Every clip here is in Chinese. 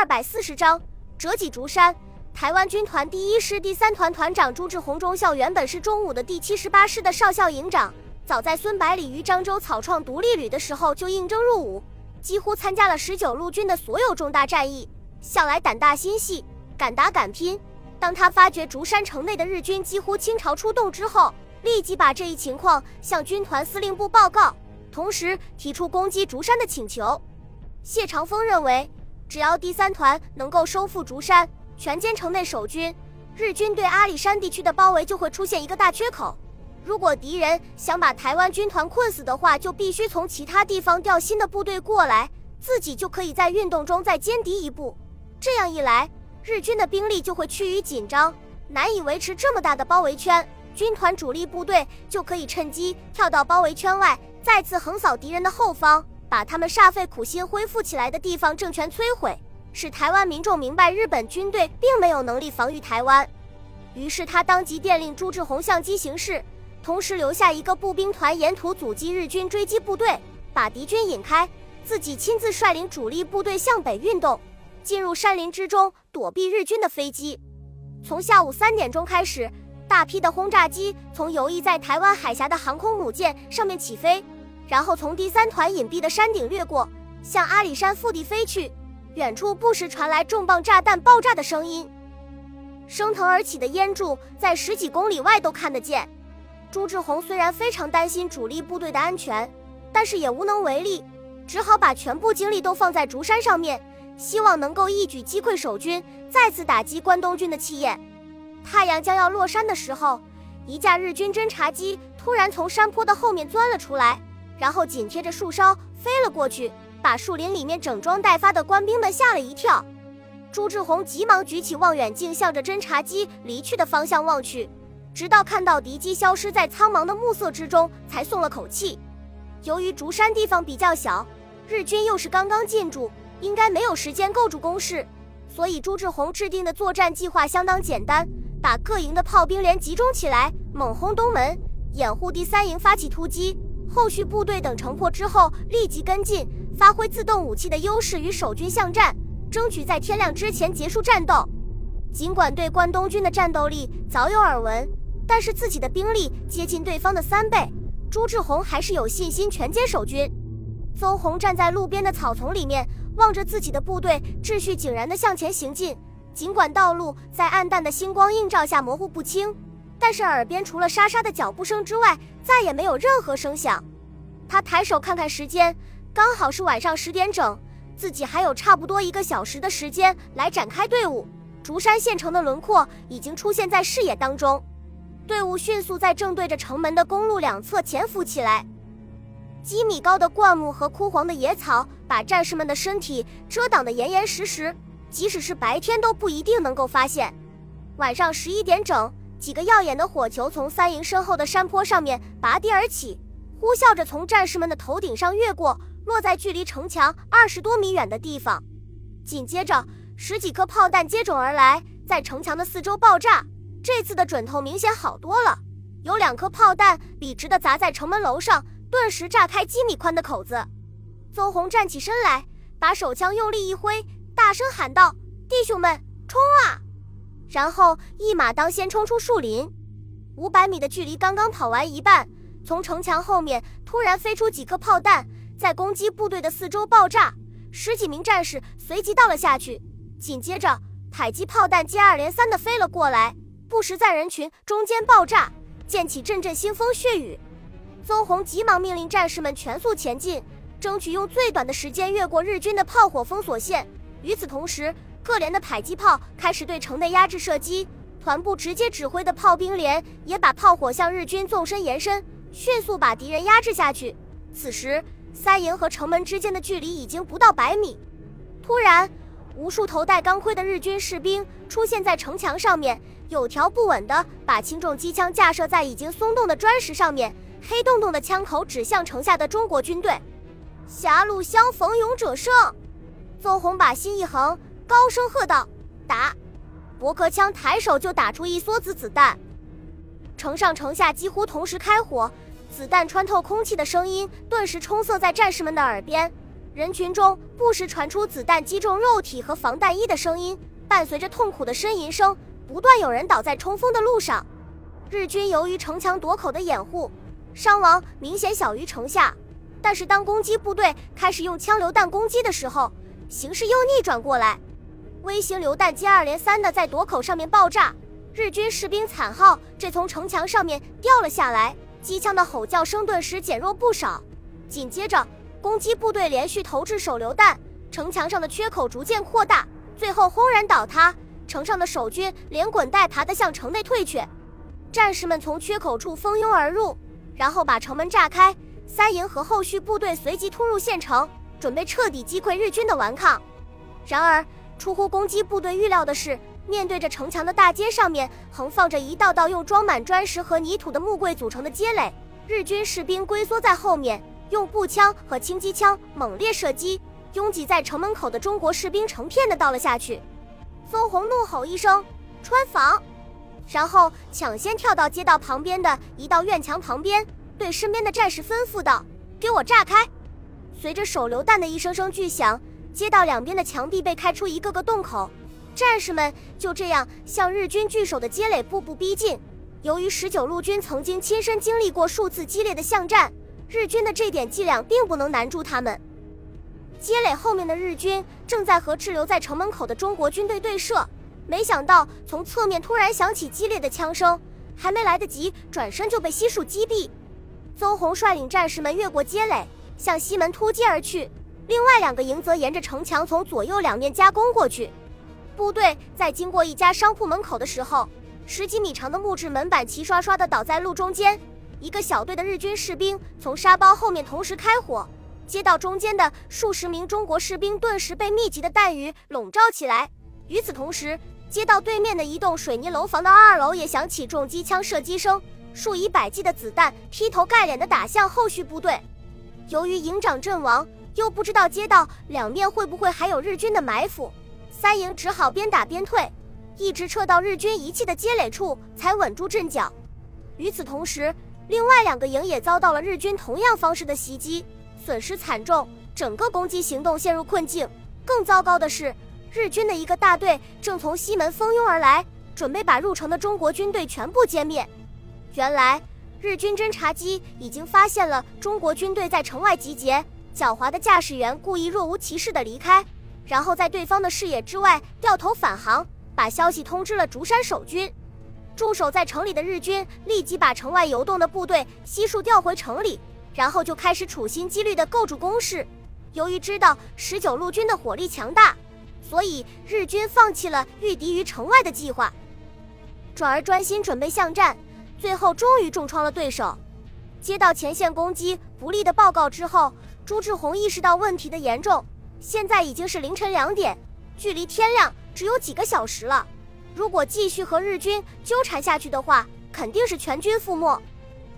二百四十章折戟竹山。台湾军团第一师第三团团长朱志宏中校原本是中午的第七十八师的少校营长，早在孙百里于漳州草创独立旅的时候就应征入伍，几乎参加了十九路军的所有重大战役，向来胆大心细，敢打敢拼。当他发觉竹山城内的日军几乎倾巢出动之后，立即把这一情况向军团司令部报告，同时提出攻击竹山的请求。谢长风认为。只要第三团能够收复竹山，全歼城内守军，日军对阿里山地区的包围就会出现一个大缺口。如果敌人想把台湾军团困死的话，就必须从其他地方调新的部队过来，自己就可以在运动中再歼敌一步。这样一来，日军的兵力就会趋于紧张，难以维持这么大的包围圈，军团主力部队就可以趁机跳到包围圈外，再次横扫敌人的后方。把他们煞费苦心恢复起来的地方政权摧毁，使台湾民众明白日本军队并没有能力防御台湾。于是他当即电令朱志宏相机行事，同时留下一个步兵团沿途阻击日军追击部队，把敌军引开，自己亲自率领主力部队向北运动，进入山林之中躲避日军的飞机。从下午三点钟开始，大批的轰炸机从游弋在台湾海峡的航空母舰上面起飞。然后从第三团隐蔽的山顶掠过，向阿里山腹地飞去。远处不时传来重磅炸弹爆炸的声音，升腾而起的烟柱在十几公里外都看得见。朱志宏虽然非常担心主力部队的安全，但是也无能为力，只好把全部精力都放在竹山上面，希望能够一举击溃守军，再次打击关东军的气焰。太阳将要落山的时候，一架日军侦察机突然从山坡的后面钻了出来。然后紧贴着树梢飞了过去，把树林里面整装待发的官兵们吓了一跳。朱志宏急忙举起望远镜，向着侦察机离去的方向望去，直到看到敌机消失在苍茫的暮色之中，才松了口气。由于竹山地方比较小，日军又是刚刚进驻，应该没有时间构筑工事，所以朱志宏制定的作战计划相当简单：把各营的炮兵连集中起来，猛轰东门，掩护第三营发起突击。后续部队等城破之后，立即跟进，发挥自动武器的优势与守军巷战，争取在天亮之前结束战斗。尽管对关东军的战斗力早有耳闻，但是自己的兵力接近对方的三倍，朱志宏还是有信心全歼守军。邹红站在路边的草丛里面，望着自己的部队秩序井然地向前行进。尽管道路在暗淡的星光映照下模糊不清。但是耳边除了沙沙的脚步声之外，再也没有任何声响。他抬手看看时间，刚好是晚上十点整，自己还有差不多一个小时的时间来展开队伍。竹山县城的轮廓已经出现在视野当中，队伍迅速在正对着城门的公路两侧潜伏起来。几米高的灌木和枯黄的野草把战士们的身体遮挡得严严实实，即使是白天都不一定能够发现。晚上十一点整。几个耀眼的火球从三营身后的山坡上面拔地而起，呼啸着从战士们的头顶上越过，落在距离城墙二十多米远的地方。紧接着，十几颗炮弹接踵而来，在城墙的四周爆炸。这次的准头明显好多了，有两颗炮弹笔直的砸在城门楼上，顿时炸开几米宽的口子。邹红站起身来，把手枪用力一挥，大声喊道：“弟兄们，冲啊！”然后一马当先冲出树林，五百米的距离刚刚跑完一半，从城墙后面突然飞出几颗炮弹，在攻击部队的四周爆炸，十几名战士随即倒了下去。紧接着，迫击炮弹接二连三的飞了过来，不时在人群中间爆炸，溅起阵阵腥风血雨。邹红急忙命令战士们全速前进，争取用最短的时间越过日军的炮火封锁线。与此同时，各连的迫击炮开始对城内压制射击，团部直接指挥的炮兵连也把炮火向日军纵深延伸，迅速把敌人压制下去。此时，三营和城门之间的距离已经不到百米。突然，无数头戴钢盔的日军士兵出现在城墙上面，有条不紊地把轻重机枪架设在已经松动的砖石上面，黑洞洞的枪口指向城下的中国军队。狭路相逢勇者胜。邹红把心一横。高声喝道：“打！”驳壳枪抬手就打出一梭子子弹，城上城下几乎同时开火，子弹穿透空气的声音顿时充塞在战士们的耳边。人群中不时传出子弹击中肉体和防弹衣的声音，伴随着痛苦的呻吟声，不断有人倒在冲锋的路上。日军由于城墙垛口的掩护，伤亡明显小于城下。但是当攻击部队开始用枪榴弹攻击的时候，形势又逆转过来，微型榴弹接二连三的在垛口上面爆炸，日军士兵惨号这从城墙上面掉了下来，机枪的吼叫声顿时减弱不少。紧接着，攻击部队连续投掷手榴弹，城墙上的缺口逐渐扩大，最后轰然倒塌，城上的守军连滚带爬的向城内退去。战士们从缺口处蜂拥而入，然后把城门炸开。三营和后续部队随即突入县城，准备彻底击溃日军的顽抗。然而，出乎攻击部队预料的是，面对着城墙的大街上面横放着一道道用装满砖石和泥土的木柜组成的街垒，日军士兵龟缩在后面，用步枪和轻机枪猛烈射击，拥挤在城门口的中国士兵成片的倒了下去。邹红怒吼一声：“穿房！”然后抢先跳到街道旁边的一道院墙旁边。对身边的战士吩咐道：“给我炸开！”随着手榴弹的一声声巨响，街道两边的墙壁被开出一个个洞口，战士们就这样向日军据守的街垒步步逼近。由于十九路军曾经亲身经历过数次激烈的巷战，日军的这点伎俩并不能难住他们。街垒后面的日军正在和滞留在城门口的中国军队对射，没想到从侧面突然响起激烈的枪声，还没来得及转身就被悉数击毙。邹红率领战士们越过街垒，向西门突击而去。另外两个营则沿着城墙从左右两面夹攻过去。部队在经过一家商铺门口的时候，十几米长的木质门板齐刷刷地倒在路中间。一个小队的日军士兵从沙包后面同时开火，街道中间的数十名中国士兵顿时被密集的弹雨笼罩起来。与此同时，街道对面的一栋水泥楼房的二楼也响起重机枪射击声。数以百计的子弹劈头盖脸地打向后续部队，由于营长阵亡，又不知道街道两面会不会还有日军的埋伏，三营只好边打边退，一直撤到日军遗弃的街垒处才稳住阵脚。与此同时，另外两个营也遭到了日军同样方式的袭击，损失惨重，整个攻击行动陷入困境。更糟糕的是，日军的一个大队正从西门蜂拥而来，准备把入城的中国军队全部歼灭。原来，日军侦察机已经发现了中国军队在城外集结。狡猾的驾驶员故意若无其事地离开，然后在对方的视野之外掉头返航，把消息通知了竹山守军。驻守在城里的日军立即把城外游动的部队悉数调回城里，然后就开始处心积虑地构筑工事。由于知道十九路军的火力强大，所以日军放弃了御敌于城外的计划，转而专心准备巷战。最后终于重创了对手。接到前线攻击不利的报告之后，朱志宏意识到问题的严重。现在已经是凌晨两点，距离天亮只有几个小时了。如果继续和日军纠缠下去的话，肯定是全军覆没。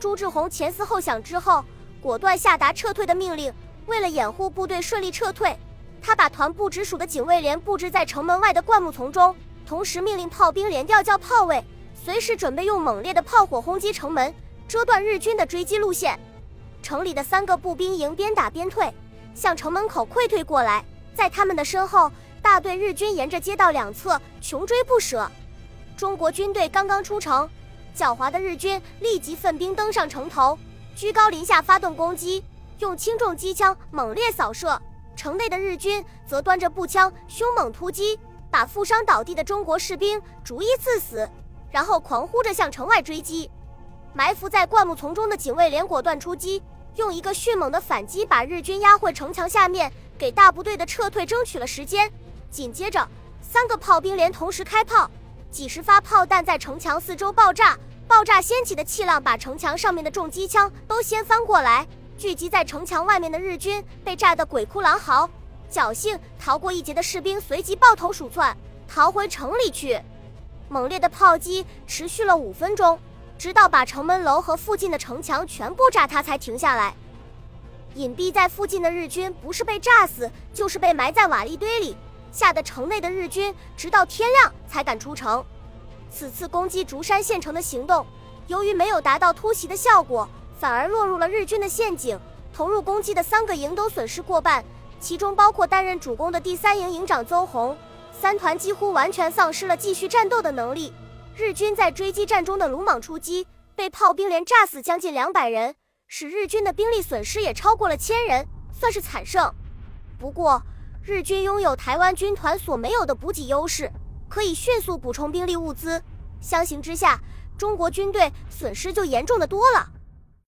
朱志宏前思后想之后，果断下达撤退的命令。为了掩护部队顺利撤退，他把团部直属的警卫连布置在城门外的灌木丛中，同时命令炮兵连调教炮位。随时准备用猛烈的炮火轰击城门，遮断日军的追击路线。城里的三个步兵营边打边退，向城门口溃退过来。在他们的身后，大队日军沿着街道两侧穷追不舍。中国军队刚刚出城，狡猾的日军立即奋兵登上城头，居高临下发动攻击，用轻重机枪猛烈扫射。城内的日军则端着步枪凶猛突击，把负伤倒地的中国士兵逐一刺死。然后狂呼着向城外追击，埋伏在灌木丛中的警卫连果断出击，用一个迅猛的反击把日军压回城墙下面，给大部队的撤退争取了时间。紧接着，三个炮兵连同时开炮，几十发炮弹在城墙四周爆炸，爆炸掀起的气浪把城墙上面的重机枪都掀翻过来。聚集在城墙外面的日军被炸得鬼哭狼嚎，侥幸逃过一劫的士兵随即抱头鼠窜，逃回城里去。猛烈的炮击持续了五分钟，直到把城门楼和附近的城墙全部炸塌才停下来。隐蔽在附近的日军不是被炸死，就是被埋在瓦砾堆里，吓得城内的日军直到天亮才敢出城。此次攻击竹山县城的行动，由于没有达到突袭的效果，反而落入了日军的陷阱。投入攻击的三个营都损失过半，其中包括担任主攻的第三营营长邹红。三团几乎完全丧失了继续战斗的能力。日军在追击战中的鲁莽出击，被炮兵连炸死将近两百人，使日军的兵力损失也超过了千人，算是惨胜。不过，日军拥有台湾军团所没有的补给优势，可以迅速补充兵力物资。相形之下，中国军队损失就严重的多了。